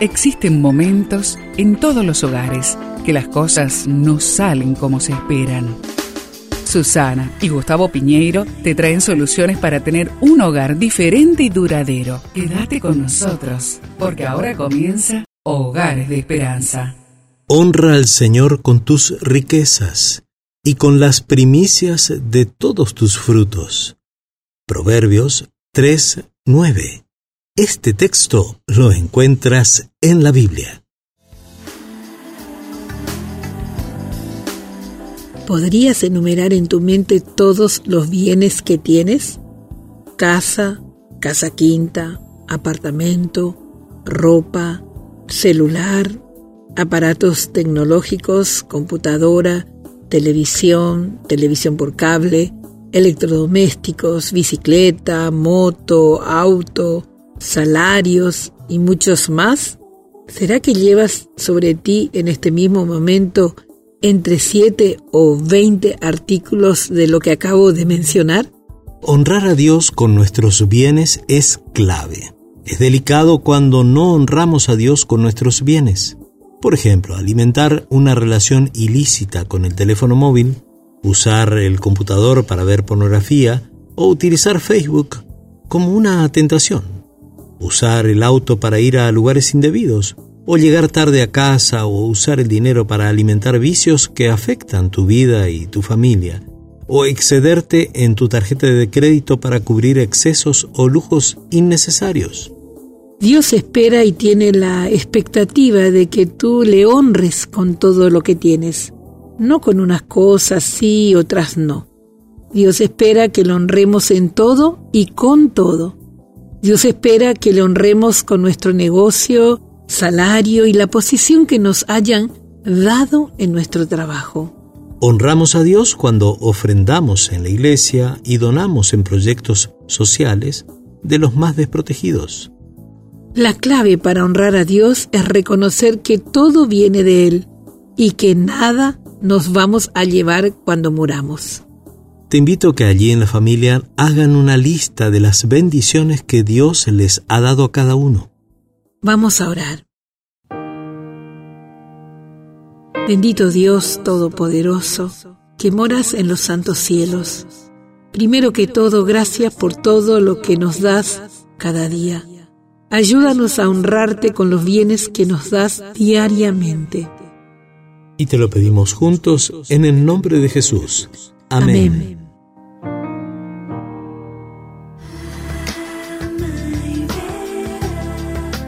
Existen momentos en todos los hogares que las cosas no salen como se esperan. Susana y Gustavo Piñeiro te traen soluciones para tener un hogar diferente y duradero. Quédate con nosotros, porque ahora comienza Hogares de Esperanza. Honra al Señor con tus riquezas y con las primicias de todos tus frutos. Proverbios 3:9 este texto lo encuentras en la Biblia. ¿Podrías enumerar en tu mente todos los bienes que tienes? Casa, casa quinta, apartamento, ropa, celular, aparatos tecnológicos, computadora, televisión, televisión por cable, electrodomésticos, bicicleta, moto, auto, salarios y muchos más? ¿Será que llevas sobre ti en este mismo momento entre 7 o 20 artículos de lo que acabo de mencionar? Honrar a Dios con nuestros bienes es clave. Es delicado cuando no honramos a Dios con nuestros bienes. Por ejemplo, alimentar una relación ilícita con el teléfono móvil, usar el computador para ver pornografía o utilizar Facebook como una tentación usar el auto para ir a lugares indebidos, o llegar tarde a casa o usar el dinero para alimentar vicios que afectan tu vida y tu familia, o excederte en tu tarjeta de crédito para cubrir excesos o lujos innecesarios. Dios espera y tiene la expectativa de que tú le honres con todo lo que tienes, no con unas cosas sí, otras no. Dios espera que lo honremos en todo y con todo. Dios espera que le honremos con nuestro negocio, salario y la posición que nos hayan dado en nuestro trabajo. Honramos a Dios cuando ofrendamos en la iglesia y donamos en proyectos sociales de los más desprotegidos. La clave para honrar a Dios es reconocer que todo viene de Él y que nada nos vamos a llevar cuando muramos. Te invito a que allí en la familia hagan una lista de las bendiciones que Dios les ha dado a cada uno. Vamos a orar. Bendito Dios Todopoderoso, que moras en los santos cielos. Primero que todo, gracias por todo lo que nos das cada día. Ayúdanos a honrarte con los bienes que nos das diariamente. Y te lo pedimos juntos en el nombre de Jesús. Amén.